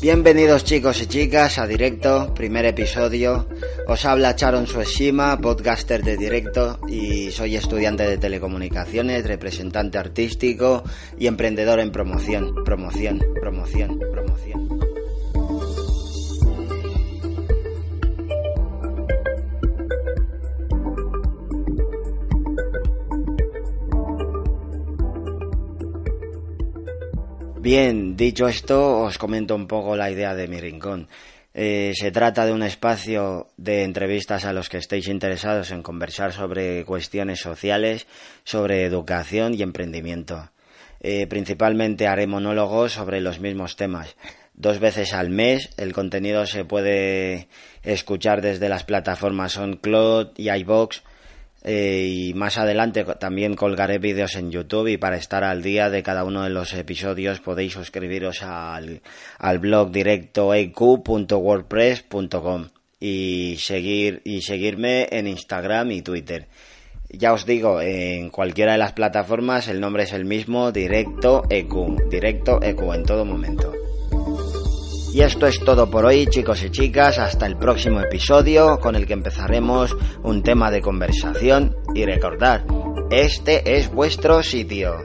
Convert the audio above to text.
Bienvenidos chicos y chicas a Directo, primer episodio. Os habla Charon Sueshima, podcaster de Directo y soy estudiante de telecomunicaciones, representante artístico y emprendedor en promoción, promoción, promoción, promoción. Bien, dicho esto, os comento un poco la idea de mi rincón. Eh, se trata de un espacio de entrevistas a los que estéis interesados en conversar sobre cuestiones sociales, sobre educación y emprendimiento. Eh, principalmente haré monólogos sobre los mismos temas. Dos veces al mes el contenido se puede escuchar desde las plataformas SoundCloud y iBox eh, y más adelante también colgaré vídeos en YouTube y para estar al día de cada uno de los episodios podéis suscribiros al, al blog directoeq.wordpress.com y seguir y seguirme en Instagram y Twitter. Ya os digo, en cualquiera de las plataformas el nombre es el mismo, Directo EQ, Directo en todo momento. Y esto es todo por hoy, chicos y chicas. Hasta el próximo episodio con el que empezaremos un tema de conversación. Y recordad, este es vuestro sitio.